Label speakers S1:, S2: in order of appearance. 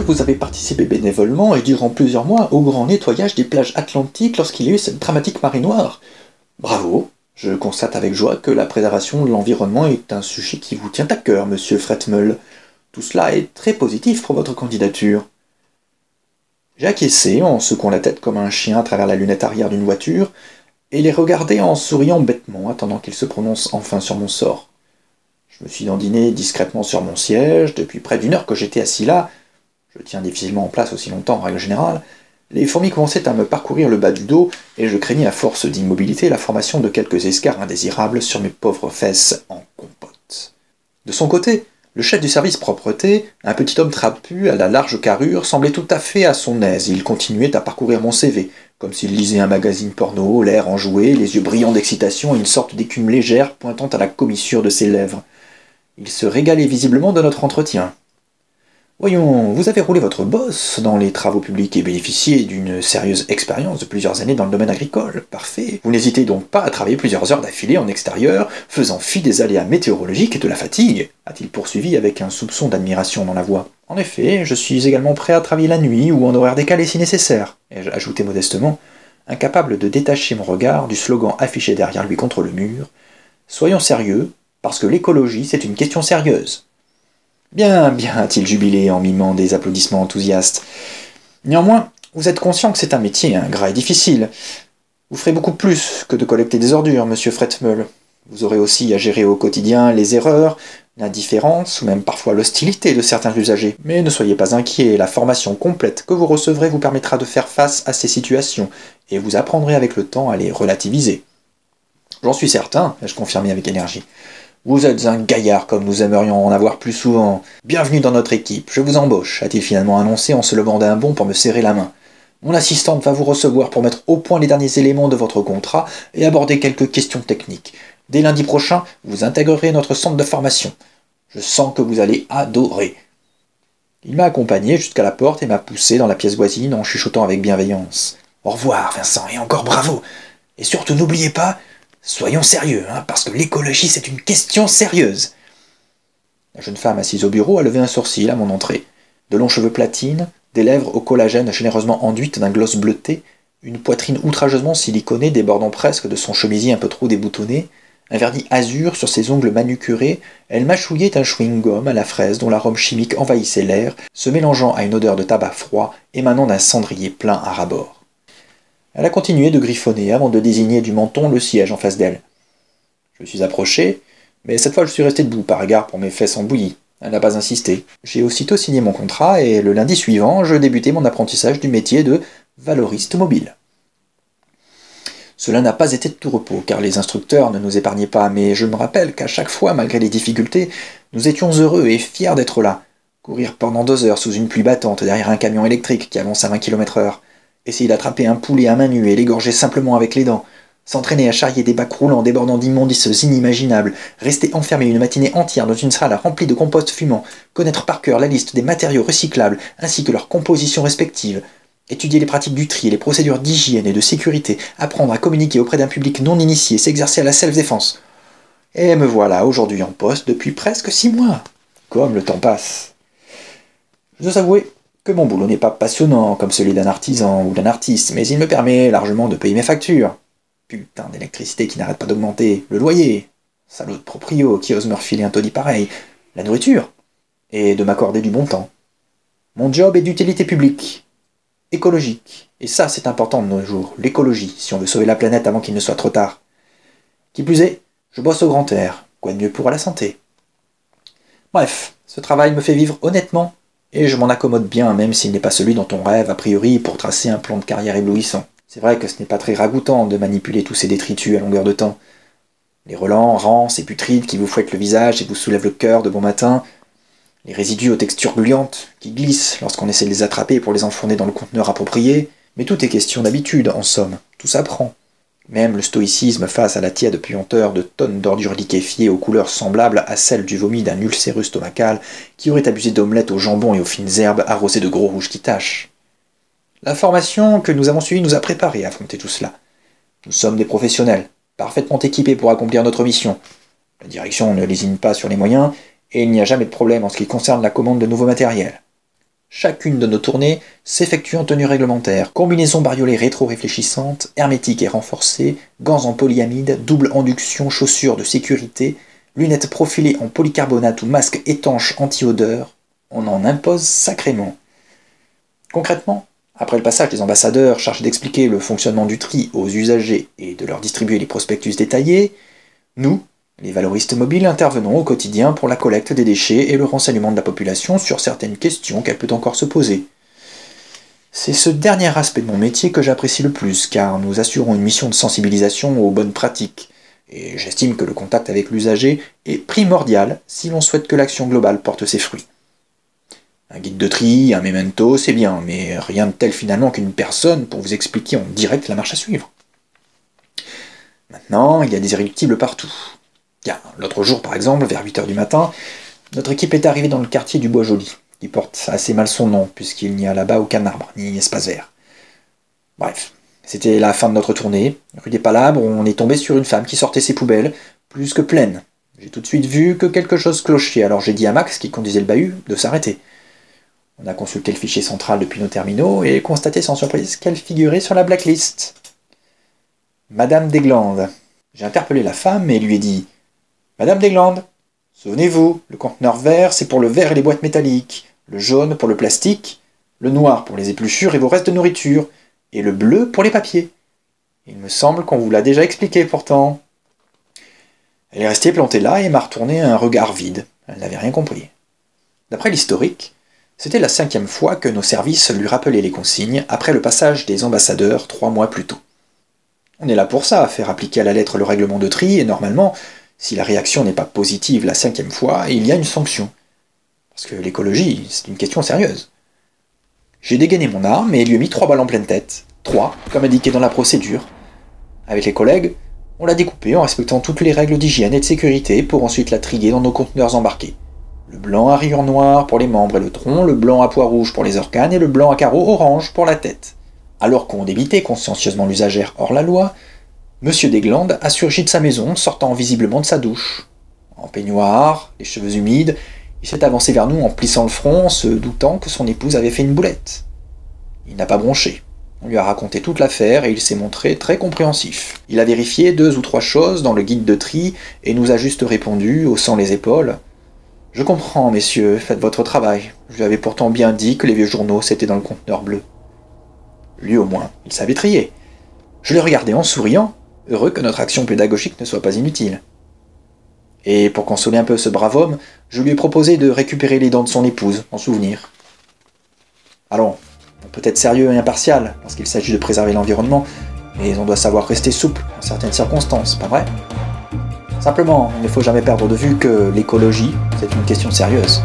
S1: vous avez participé bénévolement et durant plusieurs mois au grand nettoyage des plages atlantiques lorsqu'il y a eu cette dramatique marée noire. Bravo, je constate avec joie que la préservation de l'environnement est un sujet qui vous tient à cœur, monsieur Fretmel. Tout cela est très positif pour votre candidature. J'ai acquiescé en secouant la tête comme un chien à travers la lunette arrière d'une voiture, et les regardé en souriant bêtement, attendant qu'il se prononce enfin sur mon sort. Je me suis dandiné discrètement sur mon siège, depuis près d'une heure que j'étais assis là, je tiens difficilement en place aussi longtemps en règle générale, les fourmis commençaient à me parcourir le bas du dos, et je craignais à force d'immobilité la formation de quelques escarres indésirables sur mes pauvres fesses en compote. De son côté, le chef du service propreté, un petit homme trapu à la large carrure, semblait tout à fait à son aise. Il continuait à parcourir mon CV, comme s'il lisait un magazine porno, l'air enjoué, les yeux brillants d'excitation et une sorte d'écume légère pointant à la commissure de ses lèvres. Il se régalait visiblement de notre entretien. Voyons, vous avez roulé votre bosse dans les travaux publics et bénéficié d'une sérieuse expérience de plusieurs années dans le domaine agricole. Parfait. Vous n'hésitez donc pas à travailler plusieurs heures d'affilée en extérieur, faisant fi des aléas météorologiques et de la fatigue a-t-il poursuivi avec un soupçon d'admiration dans la voix. En effet, je suis également prêt à travailler la nuit ou en horaire décalé si nécessaire, ai-je ajouté modestement, incapable de détacher mon regard du slogan affiché derrière lui contre le mur. Soyons sérieux, parce que l'écologie, c'est une question sérieuse. Bien, bien, a-t-il jubilé en mimant des applaudissements enthousiastes. Néanmoins, vous êtes conscient que c'est un métier ingrat et difficile. Vous ferez beaucoup plus que de collecter des ordures, monsieur Fretmeul. Vous aurez aussi à gérer au quotidien les erreurs, l'indifférence ou même parfois l'hostilité de certains usagers. Mais ne soyez pas inquiets, la formation complète que vous recevrez vous permettra de faire face à ces situations et vous apprendrez avec le temps à les relativiser. J'en suis certain, ai-je confirmé avec énergie. Vous êtes un gaillard comme nous aimerions en avoir plus souvent. Bienvenue dans notre équipe, je vous embauche, a-t-il finalement annoncé en se levant d'un bond pour me serrer la main. Mon assistante va vous recevoir pour mettre au point les derniers éléments de votre contrat et aborder quelques questions techniques. Dès lundi prochain, vous intégrerez notre centre de formation. Je sens que vous allez adorer. Il m'a accompagné jusqu'à la porte et m'a poussé dans la pièce voisine en chuchotant avec bienveillance. Au revoir, Vincent, et encore bravo. Et surtout n'oubliez pas, Soyons sérieux, hein, parce que l'écologie, c'est une question sérieuse. La jeune femme assise au bureau a levé un sourcil à mon entrée. De longs cheveux platines, des lèvres au collagène généreusement enduites d'un gloss bleuté, une poitrine outrageusement siliconée débordant presque de son chemisier un peu trop déboutonné, un vernis azur sur ses ongles manucurés, elle mâchouillait un chewing-gum à la fraise dont l'arôme chimique envahissait l'air, se mélangeant à une odeur de tabac froid émanant d'un cendrier plein à rabord. Elle a continué de griffonner avant de désigner du menton le siège en face d'elle. Je suis approché, mais cette fois je suis resté debout par égard pour mes fesses en bouillie. Elle n'a pas insisté. J'ai aussitôt signé mon contrat et le lundi suivant, je débutais mon apprentissage du métier de valoriste mobile. Cela n'a pas été de tout repos, car les instructeurs ne nous épargnaient pas, mais je me rappelle qu'à chaque fois, malgré les difficultés, nous étions heureux et fiers d'être là. Courir pendant deux heures sous une pluie battante derrière un camion électrique qui avance à 20 km heure, essayer d'attraper un poulet à main nue et l'égorger simplement avec les dents, s'entraîner à charrier des bacs roulants débordant d'immondices inimaginables, rester enfermé une matinée entière dans une salle remplie de compost fumant, connaître par cœur la liste des matériaux recyclables ainsi que leurs compositions respectives, étudier les pratiques du tri et les procédures d'hygiène et de sécurité, apprendre à communiquer auprès d'un public non initié, s'exercer à la self-défense. Et me voilà aujourd'hui en poste depuis presque six mois. Comme le temps passe. Je dois avouer que mon boulot n'est pas passionnant comme celui d'un artisan ou d'un artiste, mais il me permet largement de payer mes factures. Putain d'électricité qui n'arrête pas d'augmenter, le loyer, salaud de proprio qui ose me refiler un taudis pareil, la nourriture, et de m'accorder du bon temps. Mon job est d'utilité publique, écologique, et ça c'est important de nos jours, l'écologie, si on veut sauver la planète avant qu'il ne soit trop tard. Qui plus est, je bosse au grand air, quoi de mieux pour la santé? Bref, ce travail me fait vivre honnêtement et je m'en accommode bien, même s'il n'est pas celui dont on rêve a priori pour tracer un plan de carrière éblouissant. C'est vrai que ce n'est pas très ragoûtant de manipuler tous ces détritus à longueur de temps. Les relents, rances et putrides qui vous fouettent le visage et vous soulèvent le cœur de bon matin, les résidus aux textures gluantes qui glissent lorsqu'on essaie de les attraper pour les enfourner dans le conteneur approprié, mais tout est question d'habitude, en somme, tout s'apprend. Même le stoïcisme face à la tiède puanteur de tonnes d'ordures liquéfiées aux couleurs semblables à celles du vomi d'un ulcérus stomacal qui aurait abusé d'omelettes au jambon et aux fines herbes arrosées de gros rouges qui tâchent. La formation que nous avons suivie nous a préparés à affronter tout cela. Nous sommes des professionnels, parfaitement équipés pour accomplir notre mission. La direction ne lésine pas sur les moyens, et il n'y a jamais de problème en ce qui concerne la commande de nouveaux matériels. Chacune de nos tournées s'effectue en tenue réglementaire, combinaison bariolée rétro-réfléchissante, hermétique et renforcée, gants en polyamide, double induction, chaussures de sécurité, lunettes profilées en polycarbonate ou masque étanche anti-odeur, on en impose sacrément. Concrètement, après le passage des ambassadeurs chargés d'expliquer le fonctionnement du tri aux usagers et de leur distribuer les prospectus détaillés, nous, les valoristes mobiles intervenons au quotidien pour la collecte des déchets et le renseignement de la population sur certaines questions qu'elle peut encore se poser. C'est ce dernier aspect de mon métier que j'apprécie le plus, car nous assurons une mission de sensibilisation aux bonnes pratiques, et j'estime que le contact avec l'usager est primordial si l'on souhaite que l'action globale porte ses fruits. Un guide de tri, un memento, c'est bien, mais rien de tel finalement qu'une personne pour vous expliquer en direct la marche à suivre. Maintenant, il y a des irréductibles partout. L'autre jour, par exemple, vers 8h du matin, notre équipe est arrivée dans le quartier du Bois Joli, qui porte assez mal son nom, puisqu'il n'y a là-bas aucun arbre, ni espace vert. Bref, c'était la fin de notre tournée. Rue des Palabres, on est tombé sur une femme qui sortait ses poubelles, plus que pleines. J'ai tout de suite vu que quelque chose clochait, alors j'ai dit à Max, qui conduisait le bahut, de s'arrêter. On a consulté le fichier central depuis nos terminaux et constaté sans surprise qu'elle figurait sur la blacklist. Madame Desglandes. J'ai interpellé la femme et lui ai dit Madame Desglandes, souvenez-vous, le conteneur vert, c'est pour le verre et les boîtes métalliques, le jaune pour le plastique, le noir pour les épluchures et vos restes de nourriture, et le bleu pour les papiers. Il me semble qu'on vous l'a déjà expliqué pourtant. Elle est restée plantée là et m'a retourné un regard vide. Elle n'avait rien compris. D'après l'historique, c'était la cinquième fois que nos services lui rappelaient les consignes après le passage des ambassadeurs trois mois plus tôt. On est là pour ça, faire appliquer à la lettre le règlement de tri, et normalement, si la réaction n'est pas positive la cinquième fois, il y a une sanction. Parce que l'écologie, c'est une question sérieuse. J'ai dégainé mon arme et lui ai mis trois balles en pleine tête. Trois, comme indiqué dans la procédure. Avec les collègues, on l'a découpée en respectant toutes les règles d'hygiène et de sécurité pour ensuite la trier dans nos conteneurs embarqués. Le blanc à rayures noires pour les membres et le tronc, le blanc à pois rouge pour les organes et le blanc à carreaux orange pour la tête. Alors qu'on débitait consciencieusement l'usagère hors la loi, Monsieur Desglandes a surgi de sa maison, sortant visiblement de sa douche. En peignoir, les cheveux humides, il s'est avancé vers nous en plissant le front, se doutant que son épouse avait fait une boulette. Il n'a pas bronché. On lui a raconté toute l'affaire et il s'est montré très compréhensif. Il a vérifié deux ou trois choses dans le guide de tri et nous a juste répondu, haussant les épaules. Je comprends, messieurs, faites votre travail. Je lui avais pourtant bien dit que les vieux journaux c'était dans le conteneur bleu. Lui au moins, il savait trier. Je l'ai regardé en souriant, heureux que notre action pédagogique ne soit pas inutile. Et pour consoler un peu ce brave homme, je lui ai proposé de récupérer les dents de son épouse, en souvenir. Allons, on peut être sérieux et impartial lorsqu'il s'agit de préserver l'environnement, mais on doit savoir rester souple en certaines circonstances, pas vrai? Simplement, il ne faut jamais perdre de vue que l'écologie, c'est une question sérieuse.